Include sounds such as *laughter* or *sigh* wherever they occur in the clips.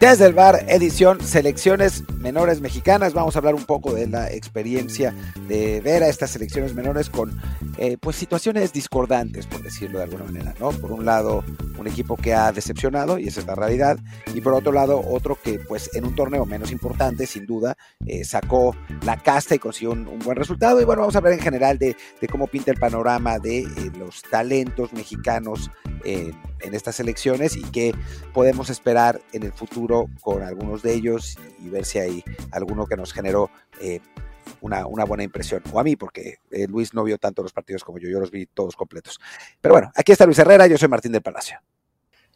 Desde el bar, edición Selecciones Menores Mexicanas. Vamos a hablar un poco de la experiencia de ver a estas selecciones menores con eh, pues situaciones discordantes, por decirlo de alguna manera, ¿no? Por un lado, un equipo que ha decepcionado, y esa es la realidad, y por otro lado, otro que pues en un torneo menos importante, sin duda, eh, sacó la casta y consiguió un, buen resultado. Y bueno, vamos a hablar en general de, cómo pinta el panorama de eh, los talentos mexicanos en estas elecciones y qué podemos esperar en el futuro con algunos de ellos y ver si hay alguno que nos generó eh, una, buena impresión. O a mí, porque eh, Luis no vio tanto los partidos como yo, yo los vi todos completos. Pero bueno, aquí está Luis Herrera, yo soy Martín del Palacio.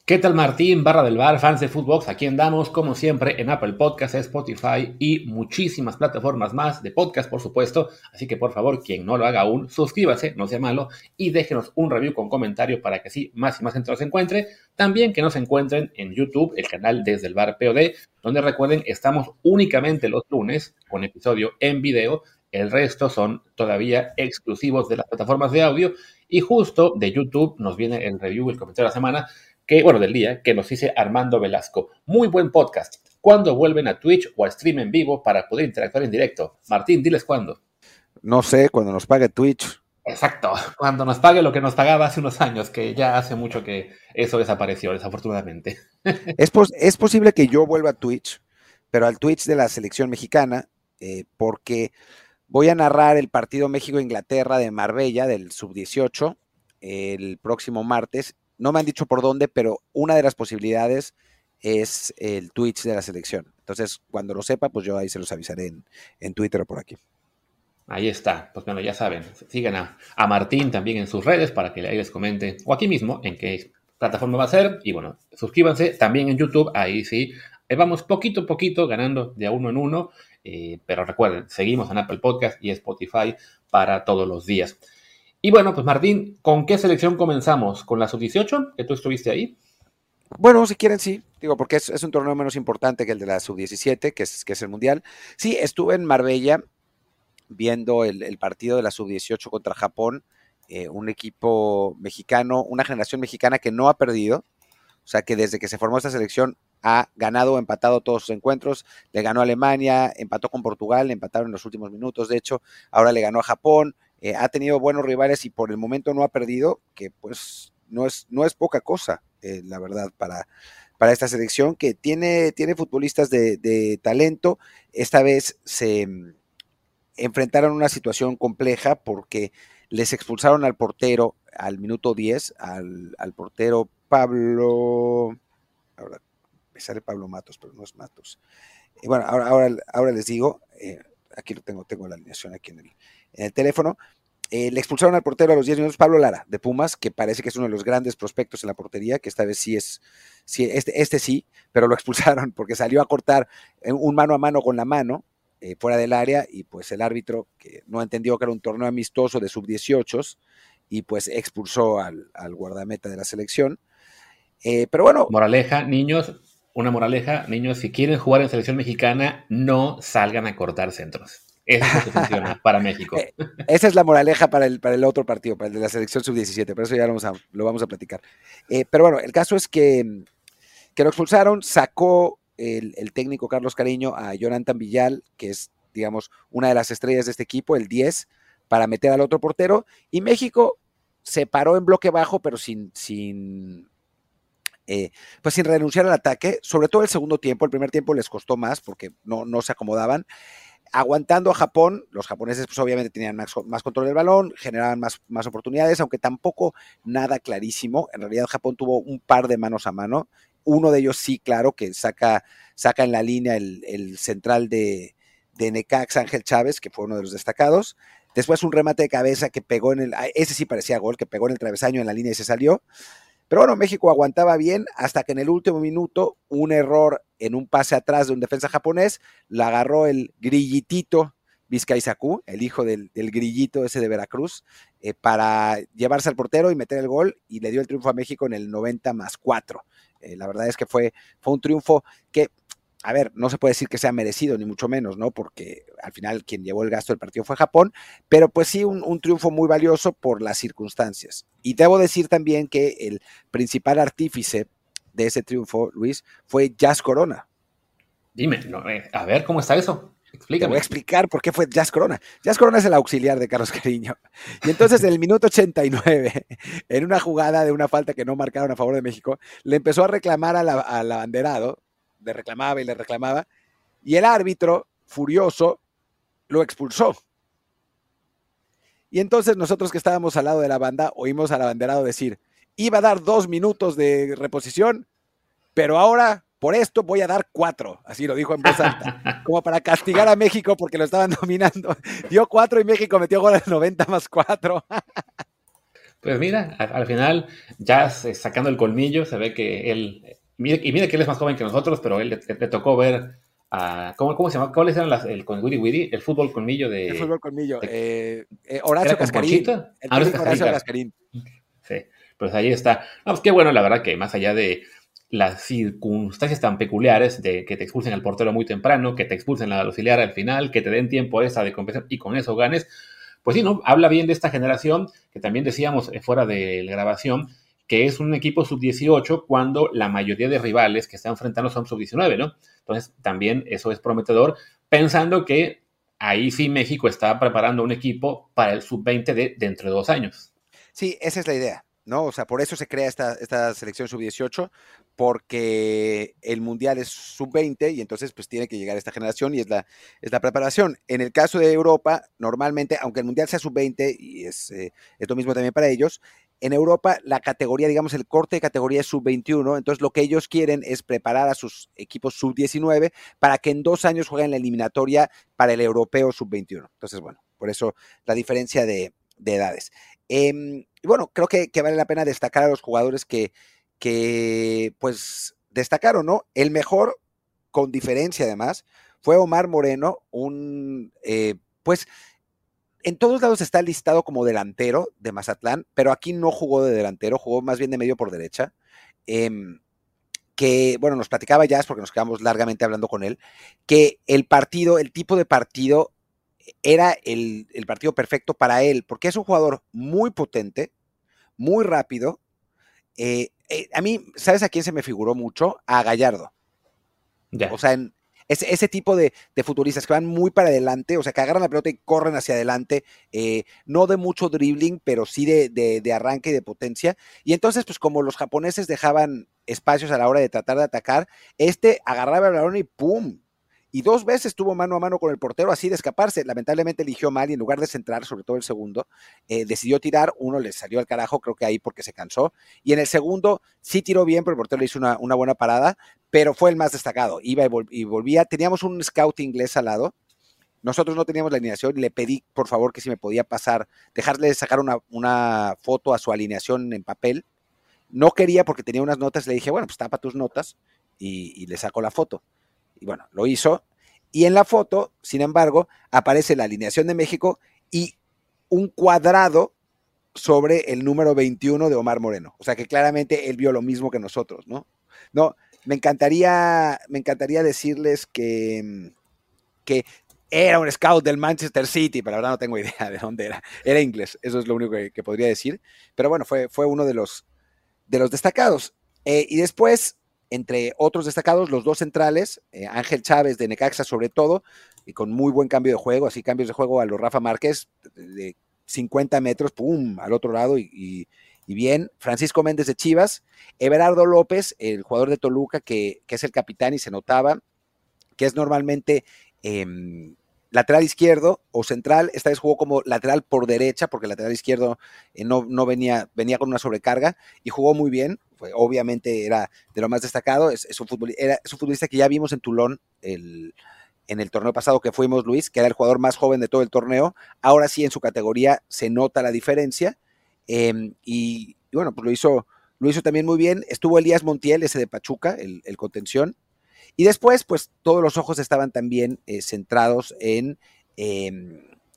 ¿Qué tal Martín, barra del bar, fans de Footbox? Aquí andamos, como siempre, en Apple Podcasts, Spotify y muchísimas plataformas más de podcast, por supuesto. Así que por favor, quien no lo haga aún, suscríbase, no sea malo, y déjenos un review con comentario para que así más y más gente nos encuentre. También que nos encuentren en YouTube, el canal Desde el Bar POD, donde recuerden, estamos únicamente los lunes con episodio en video. El resto son todavía exclusivos de las plataformas de audio. Y justo de YouTube nos viene el review, el comentario de la semana que, bueno, del día, que nos dice Armando Velasco. Muy buen podcast. ¿Cuándo vuelven a Twitch o a stream en vivo para poder interactuar en directo? Martín, diles cuándo. No sé, cuando nos pague Twitch. Exacto, *laughs* cuando nos pague lo que nos pagaba hace unos años, que ya hace mucho que eso desapareció, desafortunadamente. *laughs* Es, es posible que yo vuelva a Twitch, pero al Twitch de la selección mexicana, eh, porque voy a narrar el partido México-Inglaterra de Marbella del sub-18 el próximo martes no me han dicho por dónde, pero una de las posibilidades es el Twitch de la selección. Entonces, cuando lo sepa, pues yo ahí se los avisaré en, Twitter o por aquí. Ahí está, pues bueno, ya saben, sigan a, Martín también en sus redes para que ahí les comente, o aquí mismo, en qué plataforma va a ser, y bueno, suscríbanse también en YouTube, ahí sí, vamos poquito a poquito ganando de a uno en uno, eh, pero recuerden, seguimos en Apple Podcast y Spotify para todos los días. Y bueno, pues Martín, ¿con qué selección comenzamos? ¿Con la sub-18? Que tú estuviste ahí. Bueno, si quieren, sí. Digo, porque es, un torneo menos importante que el de la sub-17, que es, que es el Mundial. Sí, estuve en Marbella viendo el, partido de la sub-18 contra Japón. Eh, un equipo mexicano, una generación mexicana que no ha perdido. O sea, que desde que se formó esta selección ha ganado o empatado todos sus encuentros. Le ganó Alemania, empató con Portugal, empataron en los últimos minutos, de hecho. Ahora le ganó a Japón, eh, ha tenido buenos rivales y por el momento no ha perdido, que pues no es, no es poca cosa, eh, la verdad, para, para esta selección, que tiene, tiene futbolistas de, talento. Esta vez se mm, enfrentaron a una situación compleja porque les expulsaron al portero al minuto 10, al, portero Pablo, ahora me sale Pablo Matos, pero no es Matos. Y bueno, ahora, ahora, ahora les digo, eh, aquí lo tengo, tengo la alineación aquí en el, en el teléfono. Eh, le expulsaron al portero a los 10 minutos Pablo Lara, de Pumas, que parece que es uno de los grandes prospectos en la portería, que esta vez sí es, sí, este, este sí, pero lo *laughs* expulsaron porque salió a cortar un mano a mano con la mano eh, fuera del área y pues el árbitro, que no entendió que era un torneo amistoso de sub-18, y pues expulsó al, guardameta de la selección. Eh, pero bueno. Moraleja, niños, una moraleja, niños, si quieren jugar en selección mexicana, no salgan a cortar centros. Eso es lo que *laughs* funciona para México. Eh, esa es la moraleja para el, para el otro partido, para el de la selección sub-17, pero eso ya lo vamos a, lo vamos a platicar. Eh, pero bueno, el caso es que, que lo expulsaron, sacó el, técnico Carlos Cariño a Jonathan Villal, que es, digamos, una de las estrellas de este equipo, el 10, para meter al otro portero, y México se paró en bloque bajo, pero sin, sin, eh, pues sin renunciar al ataque, sobre todo el segundo tiempo, el primer tiempo les costó más porque no, no se acomodaban, aguantando a Japón, los japoneses pues obviamente tenían más, control del balón, generaban más, más, oportunidades, aunque tampoco nada clarísimo. En realidad Japón tuvo un par de manos a mano. Uno de ellos sí, claro, que saca, saca en la línea el, central de, de Necax Ángel Chávez, que fue uno de los destacados. Después un remate de cabeza que pegó en el, ese sí parecía gol, que pegó en el travesaño en la línea y se salió. Pero bueno, México aguantaba bien hasta que en el último minuto un error en un pase atrás de un defensa japonés, la agarró el grillitito Vizcaizacú, el hijo del, grillito ese de Veracruz, eh, para llevarse al portero y meter el gol y le dio el triunfo a México en el 90 más 4. Eh, la verdad es que fue, fue un triunfo que a ver, no se puede decir que sea merecido, ni mucho menos, ¿no? Porque al final quien llevó el gasto del partido fue Japón, pero pues sí, un, triunfo muy valioso por las circunstancias. Y debo decir también que el principal artífice de ese triunfo, Luis, fue Jazz Corona, Dime, eh, a ver, ¿cómo está eso? Explícame. Te voy a explicar por qué fue Jazz Corona. Jazz Corona es el auxiliar de Carlos *laughs* Cariño. Y entonces en el minuto 89, *laughs* en una jugada de una falta que no marcaron a favor de México, le empezó a reclamar al abanderado, le reclamaba y le reclamaba, y el árbitro, furioso, lo expulsó. Y entonces nosotros que estábamos al lado de la banda, oímos al abanderado decir, iba a dar dos minutos de reposición, pero ahora por esto voy a dar cuatro, así lo dijo en voz alta, *laughs* como para castigar a México porque lo estaban *laughs* dominando. Dio cuatro y México metió gol al 90 más cuatro. Pues mira, al, final, ya sacando el colmillo, se ve que él, y mira que él es más joven que nosotros, pero él le, tocó ver a, ¿cómo, ¿cómo, se llama? ¿Cuáles eran las, el con Wiri El fútbol colmillo de... El fútbol colmillo. eh, eh Horacio Cascarín. El ah, Horacio Cascarín. Sí, pues ahí está. No, pues qué bueno, la verdad que más allá de las circunstancias tan peculiares de que te expulsen al portero muy temprano, que te expulsen al auxiliar al final, que te den tiempo esa de compensar y con eso ganes, pues sí, ¿no? Habla bien de esta generación, que también decíamos eh, fuera de la grabación, que es un equipo sub-18 cuando la mayoría de rivales que están enfrentando son sub-19, ¿no? Entonces, también eso es prometedor, pensando que ahí sí México está preparando un equipo para el sub-20 de dentro de dos años. Sí, esa es la idea. ¿No? O sea, por eso se crea esta, esta selección sub-18, porque el Mundial es sub-20 y entonces pues tiene que llegar esta generación y es la, es la preparación. En el caso de Europa, normalmente, aunque el Mundial sea sub-20 y es, eh, es lo mismo también para ellos, en Europa la categoría, digamos, el corte de categoría es sub-21, entonces lo que ellos quieren es preparar a sus equipos sub-19 para que en dos años jueguen la eliminatoria para el europeo sub-21. Entonces, bueno, por eso la diferencia de, de edades. Em, bueno, creo que, vale la pena destacar a los jugadores que, que, pues, destacaron, ¿no? El mejor, con diferencia además, fue Omar Moreno, un, eh, pues, en todos lados está listado como delantero de Mazatlán, pero aquí no jugó de delantero, jugó más bien de medio por derecha. Em, que, bueno, nos platicaba ya, porque nos quedamos largamente hablando con él, que el partido, el tipo de partido era el, partido perfecto para él, porque es un jugador muy potente, muy rápido. Eh, eh, a mí, ¿sabes a quién se me figuró mucho? A Gallardo. O sea, ese, tipo de, futuristas que van muy para adelante, o sea, que agarran la pelota y corren hacia adelante, eh, no de mucho dribbling, pero sí de, de, arranque y de potencia. Y entonces, pues como los japoneses dejaban espacios a la hora de tratar de atacar, este agarraba el balón y ¡pum! Y dos veces tuvo mano a mano con el portero así de escaparse. Lamentablemente eligió mal y en lugar de centrar, sobre todo el segundo, eh, decidió tirar. Uno le salió al carajo, creo que ahí porque se cansó. Y en el segundo sí tiró bien, pero el portero le hizo una, buena parada, pero fue el más destacado. Iba y, volvía. Teníamos un scout inglés al lado. Nosotros no teníamos la alineación y le pedí, por favor, que si me podía pasar, dejarle sacar una, foto a su alineación en papel. No quería porque tenía unas notas, le dije, bueno, pues tapa tus notas y, y le saco la foto y bueno, lo hizo. Y en la foto, sin embargo, aparece la alineación de México y un cuadrado sobre el número 21 de Omar Moreno. O sea que claramente él vio lo mismo que nosotros, ¿no? No, me encantaría, me encantaría decirles que, que era un scout del Manchester City, pero la verdad no tengo idea de dónde era. Era inglés, eso es lo único que, podría decir. Pero bueno, fue, fue uno de los, de los destacados. Eh, y después, entre otros destacados, los dos centrales, eh, Ángel Chávez de Necaxa sobre todo, y con muy buen cambio de juego, así cambios de juego a los Rafa Márquez de 50 metros, pum, al otro lado y, bien. Francisco Méndez de Chivas, Everardo López, el jugador de Toluca que, es el capitán y se notaba, que es normalmente em, lateral izquierdo o central, esta vez jugó como lateral por derecha, porque el lateral izquierdo eh, no, no, venía, venía con una sobrecarga y jugó muy bien, obviamente era de lo más destacado, es, un futbolista, era, un futbolista que ya vimos en Toulon el, en el torneo pasado que fuimos, Luis, que era el jugador más joven de todo el torneo, ahora sí en su categoría se nota la diferencia em, y, bueno, pues lo hizo, lo hizo también muy bien, estuvo Elías Montiel, ese de Pachuca, el, el contención, y después, pues todos los ojos estaban también eh, centrados en eh,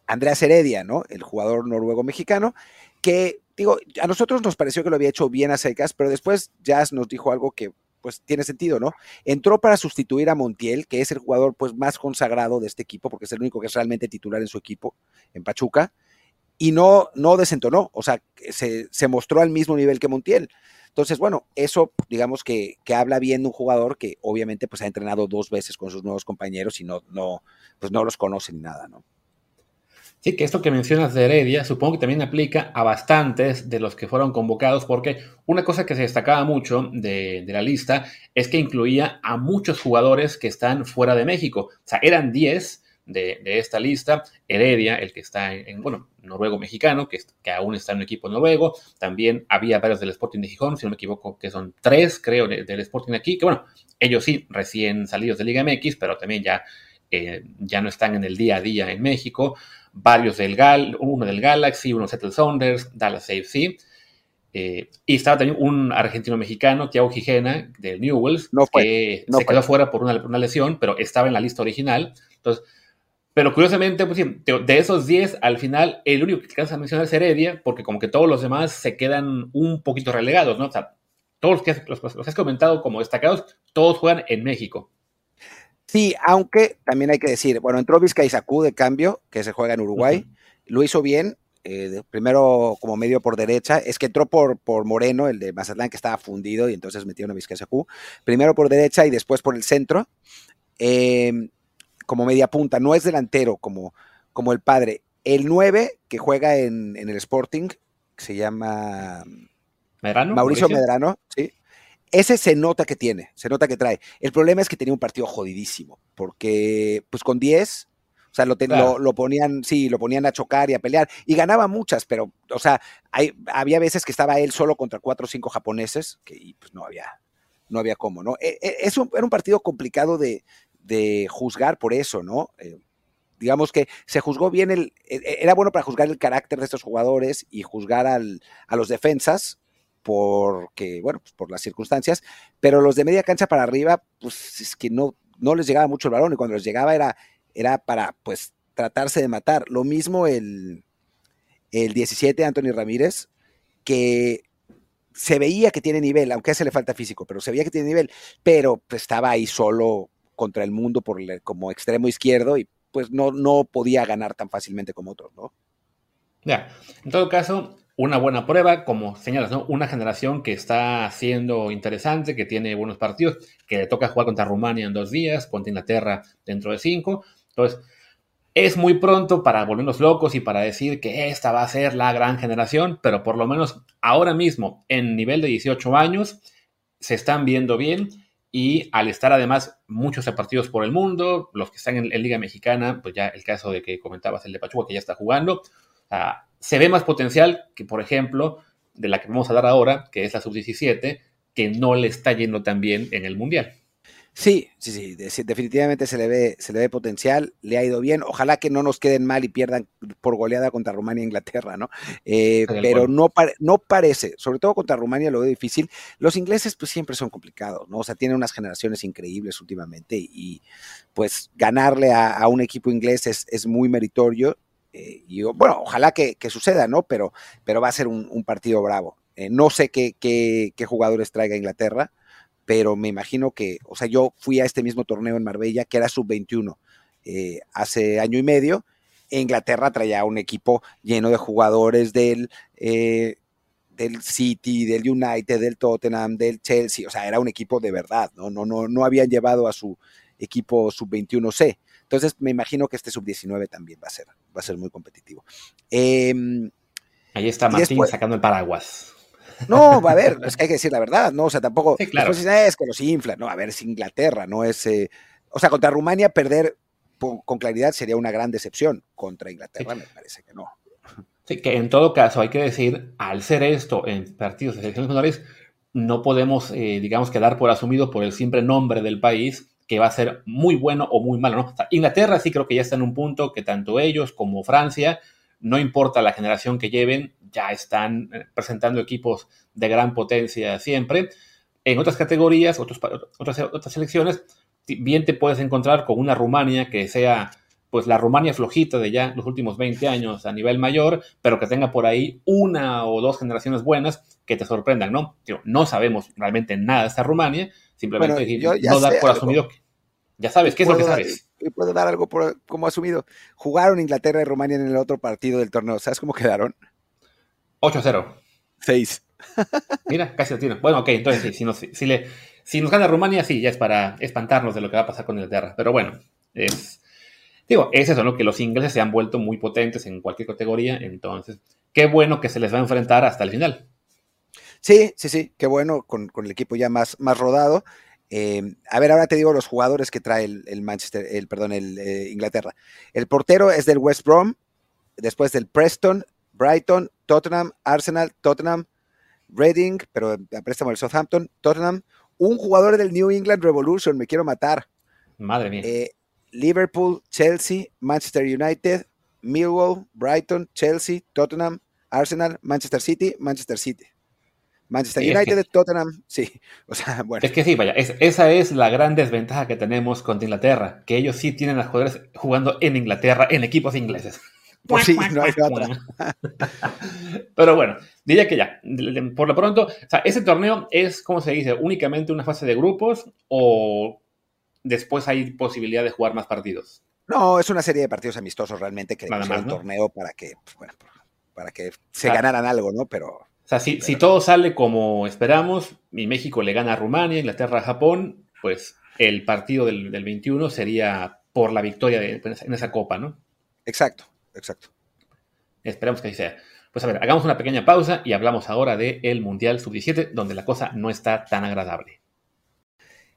Heredia, ¿no? El jugador noruego-mexicano, que, digo, a nosotros nos pareció que lo había hecho bien a secas, pero después Jazz nos dijo algo que pues tiene sentido, ¿no? Entró para sustituir a Montiel, que es el jugador pues más consagrado de este equipo, porque es el único que es realmente titular en su equipo, en Pachuca, y no, no desentonó, o sea, se, se mostró al mismo nivel que Montiel. Entonces, bueno, eso digamos que, que, habla bien de un jugador que obviamente pues ha entrenado dos veces con sus nuevos compañeros y no, no, pues no los conoce ni nada, ¿no? Sí, que esto que mencionas de Heredia, supongo que también aplica a bastantes de los que fueron convocados, porque una cosa que se destacaba mucho de, la lista es que incluía a muchos jugadores que están fuera de México. O sea, eran 10 de, esta lista. Heredia, el que está en, bueno, noruego-mexicano, que, que, aún está en un equipo noruego. También había varios del Sporting de Gijón, si no me equivoco, que son tres, creo, del Sporting aquí, que bueno, ellos sí, recién salidos de Liga MX, pero también ya, eh, ya no están en el día a día en México varios del Gal, uno del Galaxy, uno Settle Saunders, Dallas AFC. Eh, y estaba también un argentino-mexicano, Thiago Gijena, del Newells, que se quedó fuera por una, lesión, pero estaba en la lista original. Entonces, pero curiosamente, pues, de esos 10, al final, el único que alcanza a mencionar es Heredia, porque como que todos los demás se quedan un poquito relegados, ¿no? O sea, todos los que, los, los que has comentado como destacados, todos juegan en México. Sí, aunque también hay que decir, bueno, entró Vizcay de cambio, que se juega en Uruguay, lo hizo bien, eh, primero como medio por derecha, es que entró por, por Moreno, el de Mazatlán, que estaba fundido, y entonces metió una Vizcay primero por derecha y después por el centro, em, como media punta, no es delantero como, como el padre. El 9, que juega en, en el Sporting, que se llama... Mauricio, Mauricio Medrano, sí ese se nota que tiene, se nota que trae. El problema es que tenía un partido jodidísimo, porque pues con 10, o sea, lo, lo, ponían, sí, lo ponían a chocar y a pelear, y ganaba muchas, pero, o sea, hay, había veces que estaba él solo contra cuatro o cinco japoneses, que pues no había, no había cómo, ¿no? E, e, es un, era un partido complicado de, de juzgar por eso, ¿no? Eh, digamos que se juzgó bien el, e, era bueno para juzgar el carácter de estos jugadores y juzgar al, a los defensas, porque, bueno, pues por las circunstancias, pero los de media cancha para arriba, pues es que no, no les llegaba mucho el balón y cuando les llegaba era, era para, pues, tratarse de matar. Lo mismo el, el 17, Anthony Ramírez, que se veía que tiene nivel, aunque ese le falta físico, pero se veía que tiene nivel, pero pues, estaba ahí solo contra el mundo por como extremo izquierdo y pues no, no podía ganar tan fácilmente como otros, ¿no? Ya, en todo caso, una buena prueba, como señalas, ¿no? Una generación que está siendo interesante, que tiene buenos partidos, que le toca jugar contra Rumania en dos días, contra Inglaterra dentro de cinco. Entonces, es muy pronto para volvernos locos y para decir que esta va a ser la gran generación, pero por lo menos ahora mismo, en nivel de 18 años, se están viendo bien y al estar además muchos partidos por el mundo, los que están en, en Liga Mexicana, pues ya el caso de que comentabas el de Pachuca que ya está jugando, se ve más potencial que, por ejemplo, de la que vamos a hablar ahora, que es la sub-17, que no le está yendo tan bien en el Mundial. Sí, sí, sí, definitivamente se le, ve, se le ve potencial, le ha ido bien. Ojalá que no nos queden mal y pierdan por goleada contra Rumania e Inglaterra, ¿no? Eh, pero no, no parece, sobre todo contra Rumania lo veo difícil. Los ingleses pues siempre son complicados, ¿no? O sea, tienen unas generaciones increíbles últimamente y pues ganarle a, un equipo inglés es, es muy meritorio eh, y bueno, ojalá que, suceda, ¿no? Pero, pero va a ser un, partido bravo. Eh, no sé qué, qué, jugadores traiga Inglaterra, pero me imagino que, o sea, yo fui a este mismo torneo en Marbella, que era sub-21, eh, hace año y medio. Inglaterra traía un equipo lleno de jugadores del, del City, del United, del Tottenham, del Chelsea, o sea, era un equipo de verdad, ¿no? No, no, no habían llevado a su equipo sub-21C. Entonces me imagino que este sub-19 también va a ser, va a ser muy competitivo. Em, Ahí está Martín sacando el paraguas. No, a ver, es que hay que decir la verdad, ¿no? O sea, tampoco. claro. Ah, es que los infla, no, a ver, es Inglaterra, no es. Eh, o sea, contra Rumania perder con claridad sería una gran decepción. Contra Inglaterra me parece que no. Sí, que en todo caso hay que decir, al ser esto en partidos de selecciones menores, no podemos, eh, digamos, quedar por asumido por el simple nombre del país que va a ser muy bueno o muy malo, ¿no? Inglaterra sí creo que ya está en un punto que tanto ellos como Francia, no importa la generación que lleven, ya están eh, presentando equipos de gran potencia siempre. En otras categorías, otras, otras selecciones, bien te puedes encontrar con una Rumania que sea pues la Rumania flojita de ya los últimos 20 años a nivel mayor, pero que tenga por ahí una o dos generaciones buenas que te sorprendan, ¿no? no sabemos realmente nada de esta Rumania, Simplemente no dar por asumido que ya sabes, ¿qué es lo que sabes? Puedo dar algo por, como asumido. Jugaron Inglaterra y Rumania en el otro partido del torneo. ¿Sabes cómo quedaron? 8-0. 6. *laughs* Mira, casi lo tiene. Bueno, ok, entonces si, nos, si, le, si nos gana Rumania, sí, ya es para espantarnos de lo que va a pasar con Inglaterra. Pero bueno, es, digo, es eso, ¿no? Que los ingleses se han vuelto muy potentes en cualquier categoría, entonces, qué bueno que se les va a enfrentar hasta el final. Sí, sí, sí, qué bueno, con, el equipo ya más, más rodado. Eh, a ver, ahora te digo los jugadores que trae el, Manchester, el, perdón, el eh, Inglaterra. El portero es del West Brom, después del Preston, Brighton, Tottenham, Arsenal, Tottenham, Reading, pero a préstamo del Southampton, Tottenham, un jugador del New England Revolution, me quiero matar. Madre mía. Eh, Liverpool, Chelsea, Manchester United, Millwall, Brighton, Chelsea, Tottenham, Arsenal, Manchester City, Manchester City. Manchester United, Tottenham, sí. *laughs* O sea, bueno. Es que sí, vaya, esa es la gran desventaja que tenemos contra Inglaterra, que ellos sí tienen a jugadores jugando en Inglaterra, en equipos ingleses. *laughs* Pues sí, no hay otra. *laughs* Pero bueno, diría que ya, por lo pronto, o sea, ese torneo es, ¿cómo se dice? ¿Únicamente una fase de grupos o después hay posibilidad de jugar más partidos? No, es una serie de partidos amistosos realmente que es un torneo para que, pues, bueno, para que se ganaran algo, ¿no? Pero. O sea, si, si todo sale como esperamos y México le gana a Rumania, Inglaterra a Japón, pues el partido del, 21 sería por la victoria en esa copa, ¿no? Exacto, exacto. Esperamos que así sea. Pues a ver, hagamos una pequeña pausa y hablamos ahora del Mundial Sub-17, donde la cosa no está tan agradable.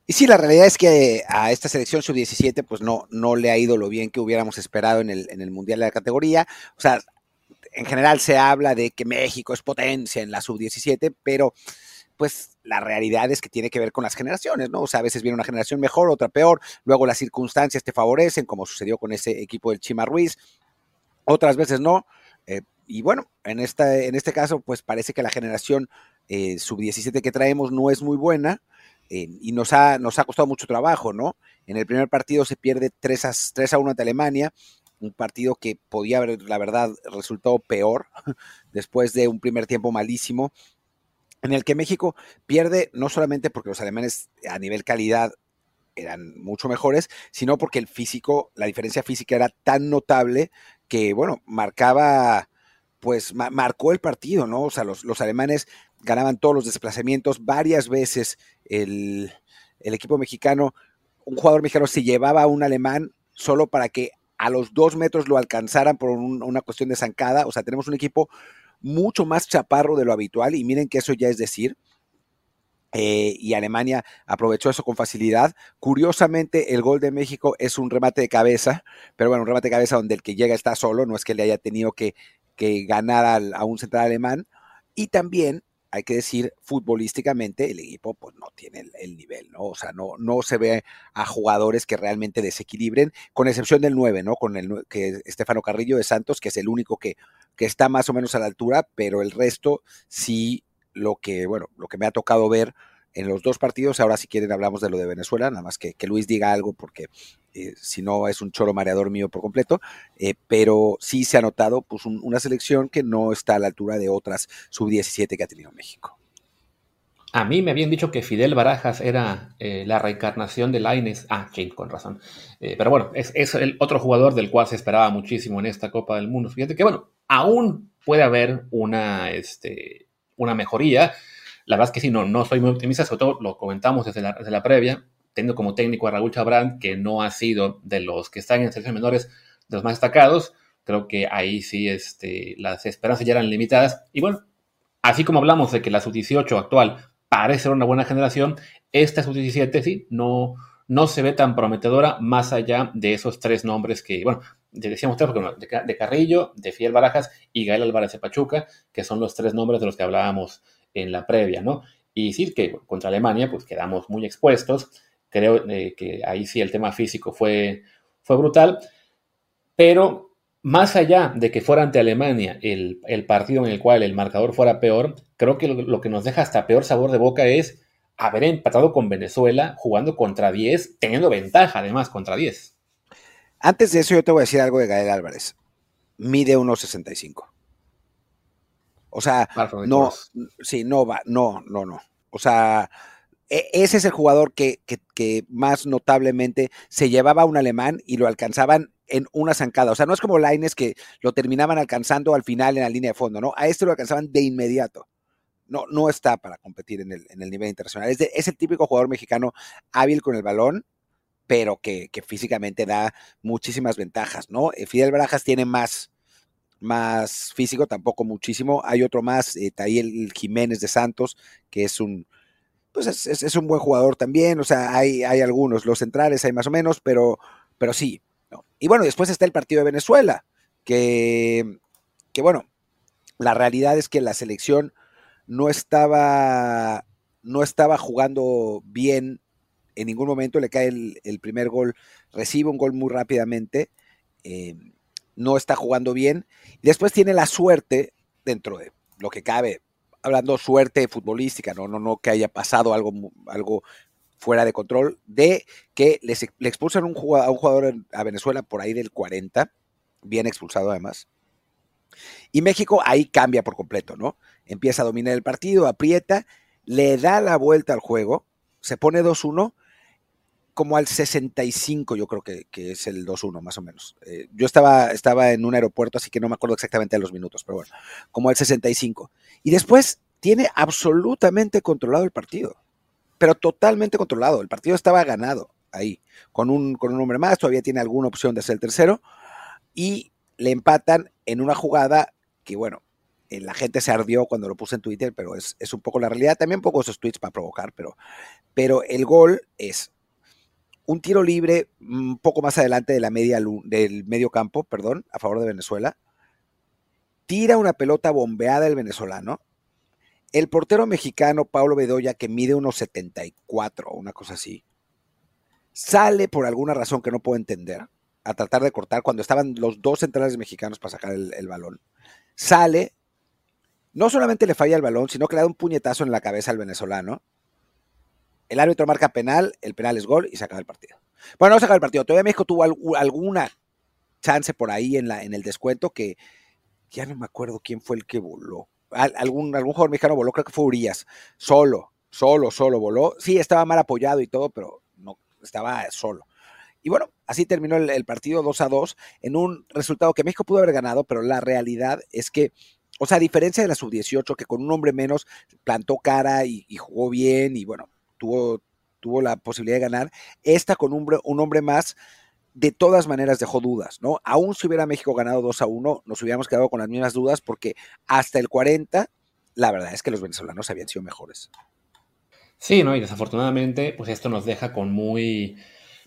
Y sí, la realidad es que a esta selección sub-17 pues no, no le ha ido lo bien que hubiéramos esperado en el, en el Mundial de la categoría. O sea, en general se habla de que México es potencia en la sub-17, pero pues la realidad es que tiene que ver con las generaciones, ¿no? O sea, a veces viene una generación mejor, otra peor, luego las circunstancias te favorecen, como sucedió con ese equipo del Chima Ruiz, otras veces no. Eh, y bueno, en, esta, en este caso, pues parece que la generación eh, sub-17 que traemos no es muy buena y nos ha, nos ha costado mucho trabajo, ¿no? En el primer partido se pierde 3 a, 3 a 1 ante Alemania, un partido que podía haber, la verdad, resultado peor *laughs* después de un primer tiempo malísimo, en el que México pierde no solamente porque los alemanes a nivel calidad eran mucho mejores, sino porque el físico, la diferencia física era tan notable que, bueno, marcaba, pues marcó el partido, ¿no? O sea, los, los alemanes ganaban todos los desplazamientos varias veces el, equipo mexicano, un jugador mexicano se llevaba a un alemán solo para que a los dos metros lo alcanzaran por una cuestión de zancada. O sea, tenemos un equipo mucho más chaparro de lo habitual y miren que eso ya es decir. Eh, y Alemania aprovechó eso con facilidad. Curiosamente, el gol de México es un remate de cabeza, pero bueno, un remate de cabeza donde el que llega está solo, no es que le haya tenido que, ganar a un central alemán. Y también hay que decir, futbolísticamente el equipo pues no tiene el, nivel, ¿no? O sea, no, no se ve a jugadores que realmente desequilibren, con excepción del 9, ¿no? Con el que Estefano Carrillo de Santos, que es el único que, que está más o menos a la altura, pero el resto sí lo que, bueno, lo que me ha tocado ver en los dos partidos. Ahora, si quieren, hablamos de lo de Venezuela, nada más que, que Luis diga algo, porque eh, si no es un choro mareador mío por completo. Eh, pero sí se ha notado pues, una selección que no está a la altura de otras sub-17 que ha tenido México. A mí me habían dicho que Fidel Barajas era eh, la reencarnación de Laines. Ah, sí, con razón. pero bueno, es, es, el otro jugador del cual se esperaba muchísimo en esta Copa del Mundo. Fíjate que, bueno, aún puede haber una, este, una mejoría. La verdad es que sí, no, no soy muy optimista, sobre todo lo comentamos desde la, previa, teniendo como técnico a Raúl Chabrán, que no ha sido de los que están en selecciones menores de los más destacados. Creo que ahí sí este, las esperanzas ya eran limitadas. Y bueno, así como hablamos de que la sub-18 actual parece ser una buena generación, esta sub-17 sí, no, no se ve tan prometedora más allá de esos tres nombres que, bueno, decíamos tres, porque de, Carrillo, de Fiel Barajas y Gael Álvarez de Pachuca, que son los tres nombres de los que hablábamos en la previa, ¿no? Y decir que contra Alemania, pues quedamos muy expuestos. Creo eh, que ahí sí el tema físico fue, fue brutal. Pero más allá de que fuera ante Alemania el, partido en el cual el marcador fuera peor, creo que lo, que nos deja hasta peor sabor de boca es haber empatado con Venezuela jugando contra 10, teniendo ventaja además contra 10. Antes de eso yo te voy a decir algo de Gael Álvarez. Mide 1.65. O sea, no, sí, no va, no, no, no. O sea, e, ese es el jugador que, más notablemente se llevaba a un alemán y lo alcanzaban en una zancada. O sea, no es como Laines que lo terminaban alcanzando al final en la línea de fondo, ¿no? A este lo alcanzaban de inmediato. no, no está para competir en el, en el nivel internacional. Es, es, el típico jugador mexicano hábil con el balón, pero que, que físicamente da muchísimas ventajas, ¿no? Eh, Fidel Barajas tiene más, más físico, tampoco muchísimo. Hay otro más, eh, el Jiménez de Santos, que es un, pues es, es, es, un buen jugador también. O sea, hay, hay algunos, los centrales hay más o menos, pero, pero sí. Y bueno, después está el partido de Venezuela, que, que bueno, la realidad es que la selección no estaba, no estaba jugando bien en ningún momento, le cae el, el primer gol, recibe un gol muy rápidamente, eh, no está jugando bien, después tiene la suerte, dentro de lo que cabe, hablando suerte futbolística, no, no, no que haya pasado algo, algo fuera de control, de que les, le expulsan un jugador, a un jugador a Venezuela por ahí del 40, bien expulsado además, y México ahí cambia por completo, ¿no? Empieza a dominar el partido, aprieta, le da la vuelta al juego, se pone 2-1, como al 65 yo creo que, es el 2-1 más o menos. Eh, yo estaba, estaba en un aeropuerto, así que no me acuerdo exactamente de los minutos, pero bueno, como al 65. Y después tiene absolutamente controlado el partido, pero totalmente controlado. El partido estaba ganado ahí, con un, con un hombre más, todavía tiene alguna opción de ser el tercero, y le empatan en una jugada que, bueno, eh, la gente se ardió cuando lo puse en Twitter, pero es, es, un poco la realidad. También pongo esos tweets para provocar, pero, pero el gol es un tiro libre un poco más adelante de la media, del medio campo, perdón, a favor de Venezuela. Tira una pelota bombeada el venezolano. El portero mexicano Pablo Bedoya, que mide unos 74 o una cosa así, sale por alguna razón que no puedo entender a tratar de cortar cuando estaban los dos centrales mexicanos para sacar el balón. Sale, no solamente le falla el balón, sino que le da un puñetazo en la cabeza al venezolano el árbitro marca penal, el penal es gol y se acaba el partido. Bueno, no se acaba el partido. Todavía México tuvo alguna chance por ahí en, la, en el descuento que ya no me acuerdo quién fue el que voló. algún, algún jugador mexicano voló, creo que fue Urias. Solo, solo, solo voló. Sí, estaba mal apoyado y todo, pero no, estaba solo. Y bueno, así terminó el, partido 2 a 2 en un resultado que México pudo haber ganado, pero la realidad es que o sea, a diferencia de la sub-18, que con un hombre menos plantó cara y, y, jugó bien, y bueno, tuvo, tuvo la posibilidad de ganar. Esta con un, un hombre más, de todas maneras dejó dudas, ¿no? Aún si hubiera México ganado 2 a 1, nos hubiéramos quedado con las mismas dudas porque hasta el 40, la verdad es que los venezolanos habían sido mejores. Sí, ¿no? Y desafortunadamente, pues esto nos deja con muy,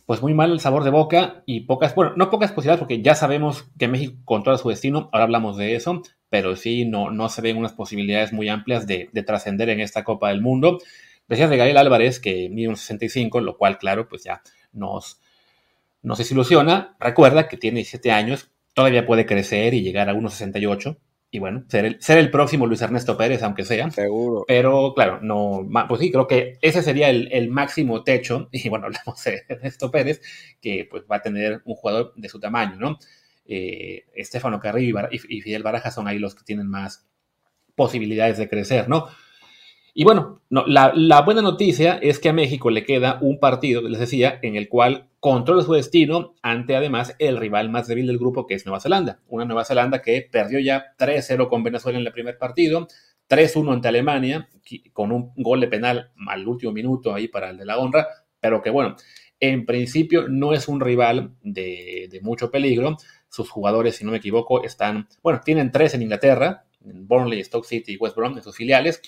pues muy mal el sabor de boca y pocas, bueno, no pocas posibilidades porque ya sabemos que México controla su destino, ahora hablamos de eso, pero sí, no, no se ven unas posibilidades muy amplias de, de trascender en esta Copa del Mundo. Decías de Gabriel Álvarez que mide un 65, lo cual, claro, pues ya nos, nos desilusiona. Recuerda que tiene 17 años, todavía puede crecer y llegar a 1,68. Y bueno, ser el, ser el próximo Luis Ernesto Pérez, aunque sea. Seguro. Pero claro, no, pues sí, creo que ese sería el, el máximo techo. *laughs* Y bueno, hablamos de Ernesto Pérez, que pues va a tener un jugador de su tamaño, ¿no? Eh, Estefano Carrillo y, y Fidel Baraja son ahí los que tienen más posibilidades de crecer, ¿no? Y bueno, no, la, la, buena noticia es que a México le queda un partido, les decía, en el cual controla su destino ante además el rival más débil del grupo, que es Nueva Zelanda. Una Nueva Zelanda que perdió ya 3-0 con Venezuela en el primer partido, 3-1 ante Alemania, con un gol de penal al último minuto ahí para el de la honra, pero que bueno, en principio no es un rival de, de mucho peligro. Sus jugadores, si no me equivoco, están, bueno, tienen tres en Inglaterra, en Burnley, Stoke City y West Brom, en sus filiales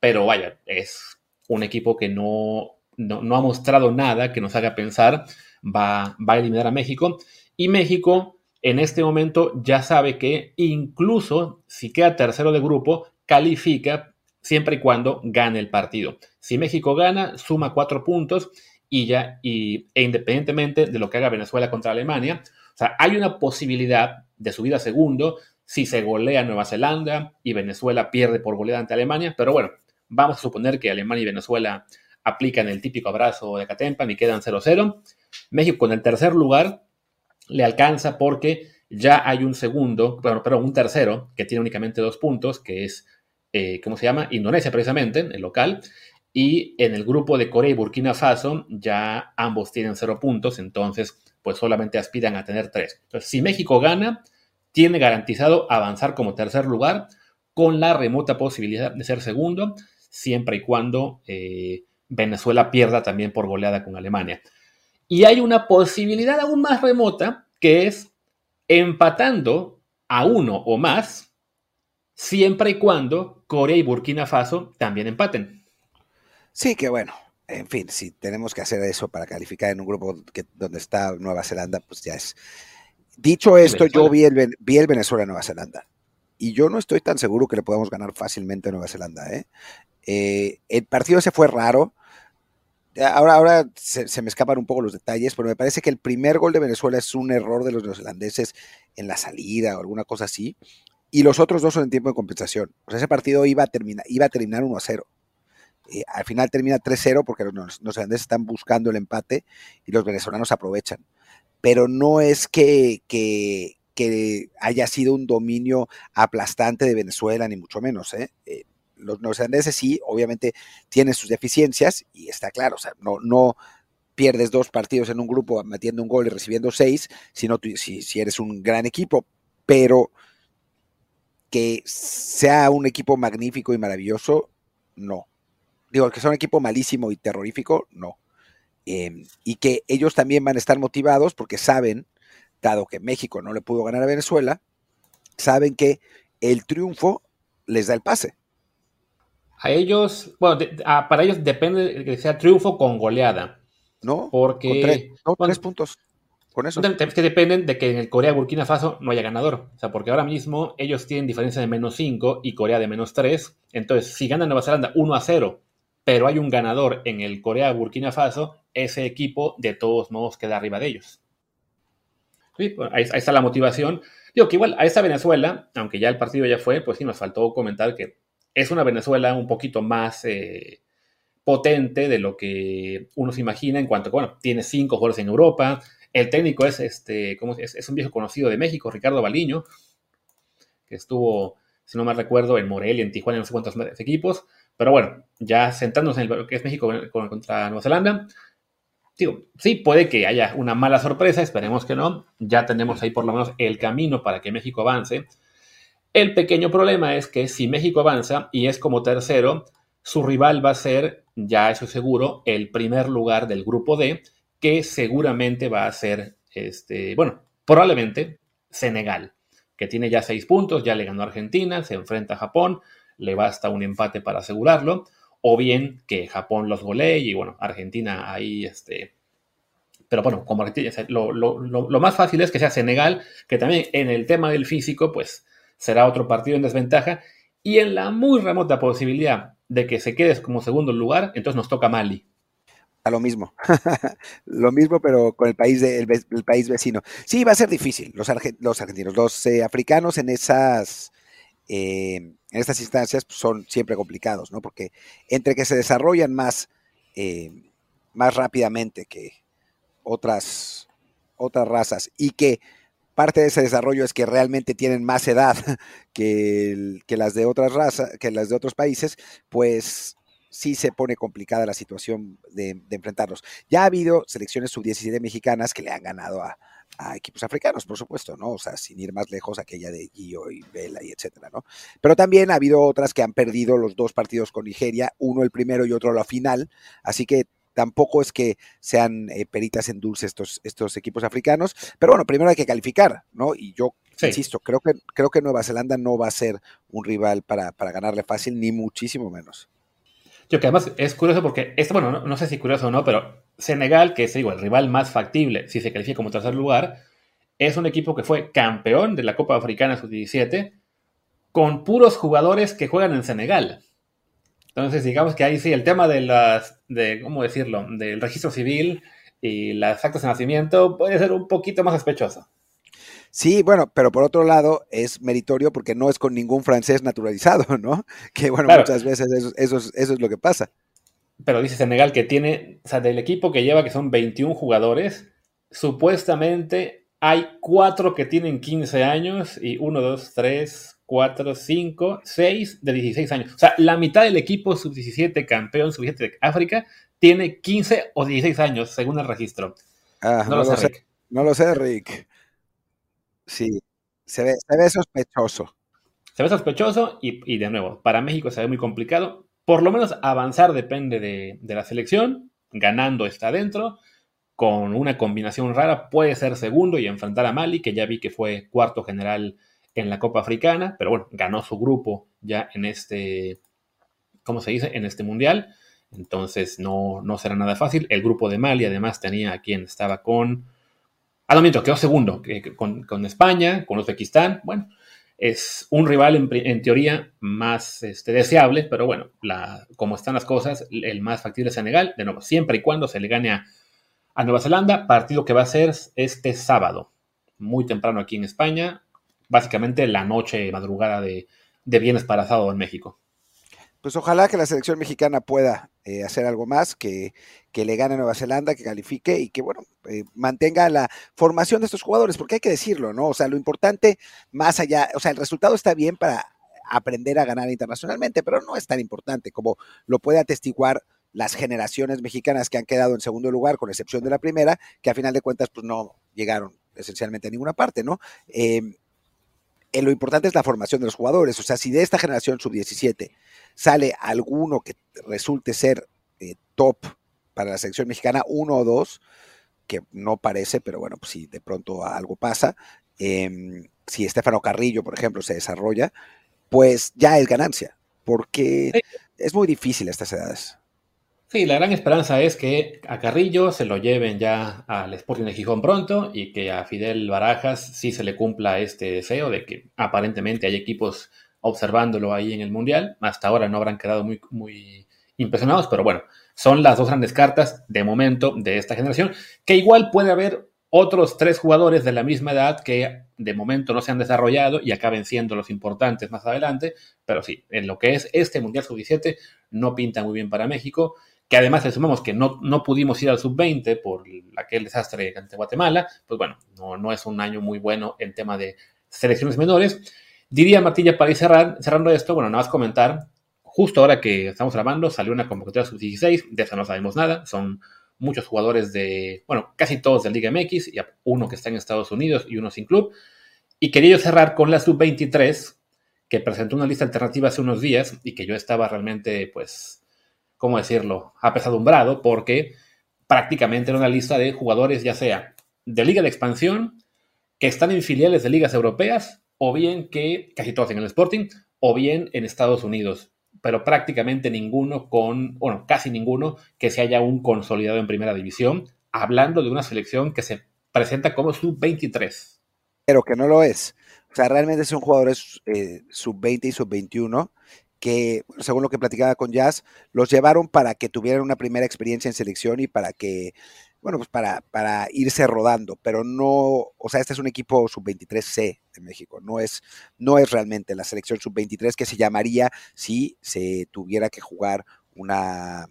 pero vaya, es un equipo que no, no, ha mostrado nada que nos haga pensar va, va a eliminar a México. Y México en este momento ya sabe que incluso si queda tercero de grupo, califica siempre y cuando gane el partido. Si México gana, suma cuatro puntos y ya, e independientemente de lo que haga Venezuela contra Alemania, o sea, hay una posibilidad de subir a segundo si se golea Nueva Zelanda y Venezuela pierde por goleada ante Alemania, pero bueno, Vamos a suponer que Alemania y Venezuela aplican el típico abrazo de Catempan y quedan 0-0. México con el tercer lugar le alcanza porque ya hay un segundo, bueno, pero un tercero que tiene únicamente dos puntos, que es, eh, ¿cómo se llama? Indonesia precisamente, el local. Y en el grupo de Corea y Burkina Faso ya ambos tienen cero puntos, entonces pues solamente aspiran a tener tres. Entonces, si México gana, tiene garantizado avanzar como tercer lugar con la remota posibilidad de ser segundo, siempre y cuando eh, Venezuela pierda también por goleada con Alemania. Y hay una posibilidad aún más remota, que es empatando a uno o más, siempre y cuando Corea y Burkina Faso también empaten. Sí, que bueno, en fin, si tenemos que hacer eso para calificar en un grupo que, donde está Nueva Zelanda, pues ya es. Dicho esto, yo vi el, vi el Venezuela-Nueva Zelanda y yo no estoy tan seguro que le podamos ganar fácilmente a Nueva Zelanda. ¿eh? Eh, el partido ese fue raro. Ahora, ahora se, me escapan un poco los detalles, pero me parece que el primer gol de Venezuela es un error de los neozelandeses en la salida o alguna cosa así. Y los otros dos son en tiempo de compensación. O sea, ese partido iba a terminar, iba a terminar 1 a 0. Eh, al final termina 3-0 porque los neozelandeses están buscando el empate y los venezolanos aprovechan. Pero no es que, que, haya sido un dominio aplastante de Venezuela, ni mucho menos. ¿eh? eh los neozelandeses sí, obviamente tienen sus deficiencias y está claro, o sea, no, no pierdes dos partidos en un grupo metiendo un gol y recibiendo seis, sino si, si eres un gran equipo, pero que sea un equipo magnífico y maravilloso, no. Digo, que sea un equipo malísimo y terrorífico, no. Em, y que ellos también van a estar motivados porque saben, dado que México no le pudo ganar a Venezuela, saben que el triunfo les da el pase. A ellos, bueno, para ellos depende de que sea triunfo con goleada. No, porque. Con tres, puntos. Con eso. Es que dependen de que en el Corea Burkina Faso no haya ganador. O sea, porque ahora mismo ellos tienen diferencia de menos 5 y Corea de menos 3. Entonces, si gana Nueva Zelanda 1 a 0, pero hay un ganador en el Corea Burkina Faso, ese equipo de todos modos queda arriba de ellos. Sí, ahí, está la motivación. Digo que igual a esa Venezuela, aunque ya el partido ya fue, pues sí nos faltó comentar que es una Venezuela un poquito más eh, potente de lo que uno se imagina en cuanto bueno, tiene cinco jugadores en Europa. El técnico es, este, ¿cómo es? un viejo conocido de México, Ricardo Baliño, que estuvo, si no mal recuerdo, en Morelia, en Tijuana, en no sé cuántos equipos. Pero bueno, ya sentándonos en lo que es México contra Nueva Zelanda, digo, sí, puede que haya una mala sorpresa, esperemos que no. Ya tenemos ahí por lo menos el camino para que México avance. El pequeño problema es que si México avanza y es como tercero, su rival va a ser, ya eso seguro, el primer lugar del grupo D, que seguramente va a ser, este, bueno, probablemente Senegal, que tiene ya seis puntos, ya le ganó a Argentina, se enfrenta a Japón, le basta un empate para asegurarlo, o bien que Japón los golee y bueno, Argentina ahí, este, pero bueno, como lo, lo más fácil es que sea Senegal, que también en el tema del físico, pues será otro partido en desventaja. Y en la muy remota posibilidad de que se quedes como segundo lugar, entonces nos toca Mali. A lo mismo, *laughs* lo mismo, pero con el país, de, país vecino. Sí, va a ser difícil. Los, los argentinos, los eh, africanos en esas, eh, en estas instancias pues, son siempre complicados, ¿no? Porque entre que se desarrollan más, eh, más rápidamente que otras, otras razas y que parte de ese desarrollo es que realmente tienen más edad *laughs* que, las de otras razas, que las de otros países, pues sí se pone complicada la situación de, enfrentarlos. Ya ha habido selecciones sub-17 mexicanas que le han ganado a, equipos africanos, por supuesto, ¿no? O sea, sin ir más lejos, aquella de Gio y Vela y etcétera, ¿no? Pero también ha habido otras que han perdido los dos partidos con Nigeria, uno el primero y otro la final, así que tampoco es que sean eh, peritas en dulce estos, estos equipos africanos, pero bueno, primero hay que calificar, ¿no? Y yo insisto, creo que, creo que Nueva Zelanda no va a ser un rival para, ganarle fácil, ni muchísimo menos. Yo que además es curioso porque, esto, bueno, no, sé si curioso o no, pero Senegal, que es el rival más factible si se califica como tercer lugar, es un equipo que fue campeón de la Copa Africana Sub-17 con puros jugadores que juegan en Senegal. Entonces, digamos que ahí sí, el tema de las, de, ¿cómo decirlo?, del registro civil y las actas de nacimiento puede ser un poquito más sospechoso. Sí, bueno, pero por otro lado es meritorio porque no es con ningún francés naturalizado, *laughs* ¿no? Que bueno, muchas veces eso, es, lo que pasa. Pero dice Senegal que tiene, o sea, del equipo que lleva, que son 21 jugadores, supuestamente hay cuatro que tienen 15 años y uno, dos, tres, 4, 5, 6 de 16 años. O sea, la mitad del equipo sub-17 campeón sub-17 de África tiene 15 o 16 años, según el registro. Ah, no, lo, sé, Rick. No lo sé, Rick. Sí, se ve, se ve sospechoso. se ve sospechoso y, de nuevo, para México se ve muy complicado. Por lo menos avanzar depende de, de la selección, ganando está adentro, con una combinación rara puede ser segundo y enfrentar a Mali, que ya vi que fue cuarto general en la Copa Africana, pero bueno, ganó su grupo ya en este, ¿cómo se dice? En este mundial. Entonces no, no será nada fácil. El grupo de Mali además tenía a quien estaba con... Ah, no miento, quedó segundo, con, con España, con Uzbekistán. Bueno, es un rival en, teoría más este, deseable, pero bueno, como están las cosas, el más factible es Senegal, de nuevo, siempre y cuando se le gane a, Nueva Zelanda, partido que va a ser este sábado, muy temprano aquí en España, básicamente la noche, madrugada de, de viernes para sábado en México pues ojalá que la selección mexicana pueda eh, hacer algo más, que, que, le gane a Nueva Zelanda, que califique y que, bueno, eh, mantenga la formación de estos jugadores, porque hay que decirlo, ¿no? O sea, lo importante, más allá, o sea, el resultado está bien para aprender a ganar internacionalmente, pero no es tan importante como lo puede atestiguar las generaciones mexicanas que han quedado en segundo lugar, con excepción de la primera, que a final de cuentas, pues no llegaron esencialmente a ninguna parte, ¿no? Eh, eh, lo importante es la formación de los jugadores. O sea, si de esta generación sub-17 sale alguno que resulte ser eh, top para la selección mexicana, uno o dos, que no parece, pero bueno, pues si de pronto algo pasa, em, si Estefano Carrillo, por ejemplo, se desarrolla, pues ya es ganancia, porque es muy difícil a estas edades. Sí, la gran esperanza es que a Carrillo se lo lleven ya al Sporting de Gijón pronto y que a Fidel Barajas sí se le cumpla este deseo de que aparentemente hay equipos observándolo ahí en el Mundial. Hasta ahora no habrán quedado muy, muy impresionados, pero bueno, son las dos grandes cartas de momento de esta generación, que igual puede haber otros tres jugadores de la misma edad que de momento no se han desarrollado y acaben siendo los importantes más adelante, pero sí, en lo que es este Mundial Sub-17 no pinta muy bien para México que además le sumamos que no, no pudimos ir al sub-20 por aquel desastre ante Guatemala, pues bueno, no, no es un año muy bueno en tema de selecciones menores. Diría Matilla para ir cerrando esto, bueno, nada más comentar, justo ahora que estamos grabando salió una convocatoria sub-16, de esa no sabemos nada, son muchos jugadores de, bueno, casi todos de Liga MX, y uno que está en Estados Unidos y uno sin club. Y quería yo cerrar con la sub-23, que presentó una lista alternativa hace unos días y que yo estaba realmente, pues, ¿cómo decirlo?, apesadumbrado porque prácticamente era una lista de jugadores ya sea de liga de expansión, que están en filiales de ligas europeas, o bien que, casi todos en el Sporting, o bien en Estados Unidos, pero prácticamente ninguno con, bueno, casi ninguno que se haya aún consolidado en primera división, hablando de una selección que se presenta como sub-23. Pero que no lo es. O sea, realmente son jugadores eh, sub-20 y sub-21 que, según lo que platicaba con Jazz, los llevaron para que tuvieran una primera experiencia en selección y para que, bueno, pues para, para irse rodando, pero no, o sea, este es un equipo sub-23C de México, no es, no es realmente la selección sub-23 que se llamaría si se tuviera que jugar una,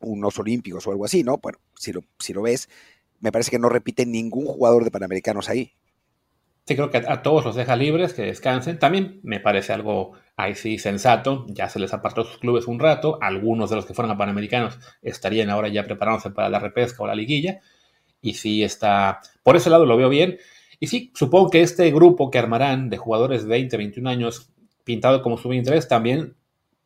unos olímpicos o algo así, ¿no? Bueno, si lo, si lo ves, me parece que no repite ningún jugador de Panamericanos ahí. Sí, creo que a, todos los deja libres, que descansen. También me parece algo ahí sí sensato. Ya se les apartó sus clubes un rato. Algunos de los que fueron a Panamericanos estarían ahora ya preparándose para la repesca o la liguilla. Y sí está, por ese lado lo veo bien. Y sí, supongo que este grupo que armarán de jugadores de 20, 21 años pintado como sub-23 también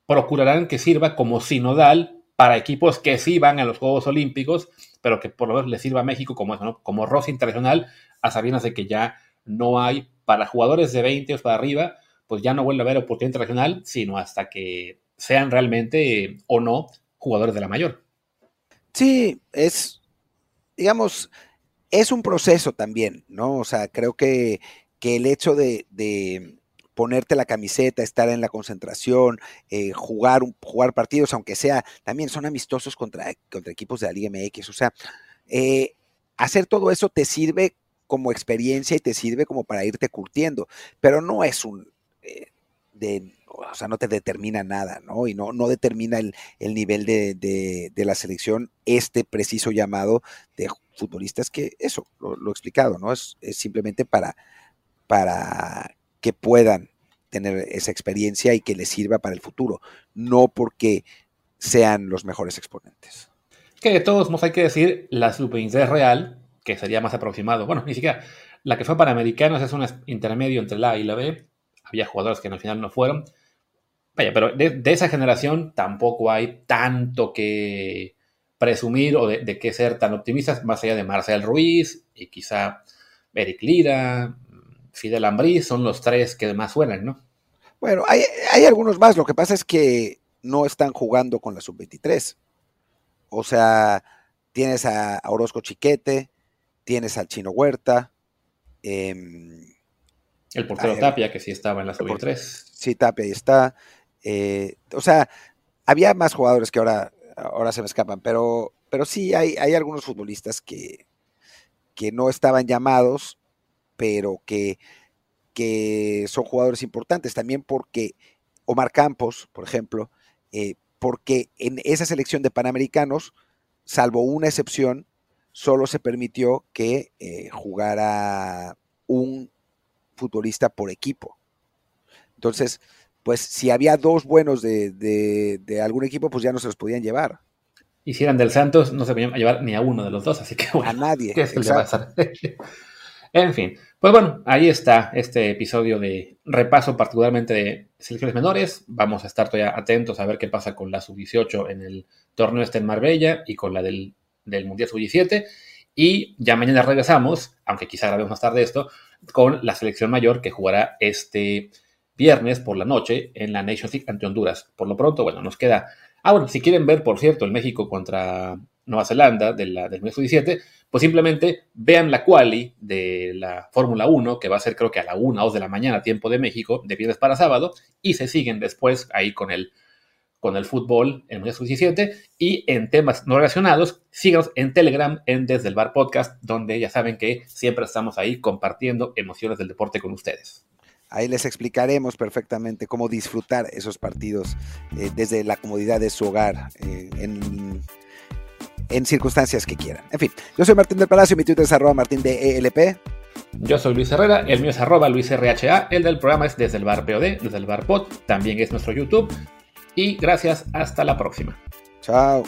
procurarán que sirva como sinodal para equipos que sí van a los Juegos Olímpicos, pero que por lo menos le sirva a México como, como Rosa Internacional, a sabiendas de que ya no hay para jugadores de 20 o para arriba, pues ya no vuelve a haber oportunidad internacional, sino hasta que sean realmente o no jugadores de la mayor. Sí, es, digamos, es un proceso también, ¿no? O sea, creo que, el hecho de, ponerte la camiseta, estar en la concentración, eh, jugar, jugar partidos, aunque sea, también son amistosos contra, contra equipos de la Liga MX. O sea, eh, hacer todo eso te sirve como experiencia y te sirve como para irte curtiendo, pero no es un, de, o sea, no te determina nada, ¿no? Y no, no determina el, nivel de, la selección, este preciso llamado de futbolistas que eso, lo, he explicado, ¿no? Es, simplemente para, para que puedan tener esa experiencia y que les sirva para el futuro, no porque sean los mejores exponentes. Que de todos modos hay que decir, la sub es real que sería más aproximado. Bueno, ni siquiera. La que fue para americanos es un intermedio entre la A y la B. había jugadores que al final no fueron. Vaya, pero de, esa generación tampoco hay tanto que presumir o de, qué ser tan optimistas, más allá de Marcel Ruiz y quizá Eric Lira, Fidel Ambrí, son los tres que más suenan, ¿no? Bueno, hay, hay algunos más, lo que pasa es que no están jugando con la sub-23. O sea, tienes a, Orozco Chiquete, tienes al Chino Huerta. Em, el portero Tapia, que sí estaba en la sub-23. Sí, Tapia ahí está. Eh, o sea, había más jugadores que ahora, ahora se me escapan, pero, pero sí hay, hay algunos futbolistas que, que no estaban llamados, pero que, que son jugadores importantes también porque Omar Campos, por ejemplo, eh, porque en esa selección de Panamericanos, salvo una excepción, solo se permitió que eh, jugara un futbolista por equipo. Entonces, pues si había dos buenos de, algún equipo, pues ya no se los podían llevar. Y si eran del Santos, no se podían llevar ni a uno de los dos, así que bueno. A nadie. ¿qué es *laughs* en fin, pues bueno, ahí está este episodio de repaso particularmente de selecciones menores. Vamos a estar todavía atentos a ver qué pasa con la sub-18 en el torneo este en Marbella y con la del, del Mundial sub-17. Y ya mañana regresamos, aunque quizá grabemos más tarde esto, con la selección mayor que jugará este viernes por la noche en la Nations League ante Honduras. Por lo pronto, bueno, nos queda... Ah, bueno, si quieren ver, por cierto, el México contra Nueva Zelanda de la, del mes 17, pues simplemente vean la quali de la Fórmula 1, que va a ser creo que a la 1 o 2 de la mañana, tiempo de México, de viernes para sábado, y se siguen después ahí con el, con el fútbol en el mes 17. Y en temas no relacionados, síganos en Telegram, en Desde el Bar Podcast, donde ya saben que siempre estamos ahí compartiendo emociones del deporte con ustedes. Ahí les explicaremos perfectamente cómo disfrutar esos partidos eh, desde la comodidad de su hogar, eh, en en circunstancias que quieran. En fin, yo soy Martín del Palacio, mi Twitter es arroba martín de ELP. Yo soy Luis Herrera, el mío es arroba luisrha, el del programa es desde el bar POD, desde el bar POD, también es nuestro YouTube. Y gracias, hasta la próxima. Chao.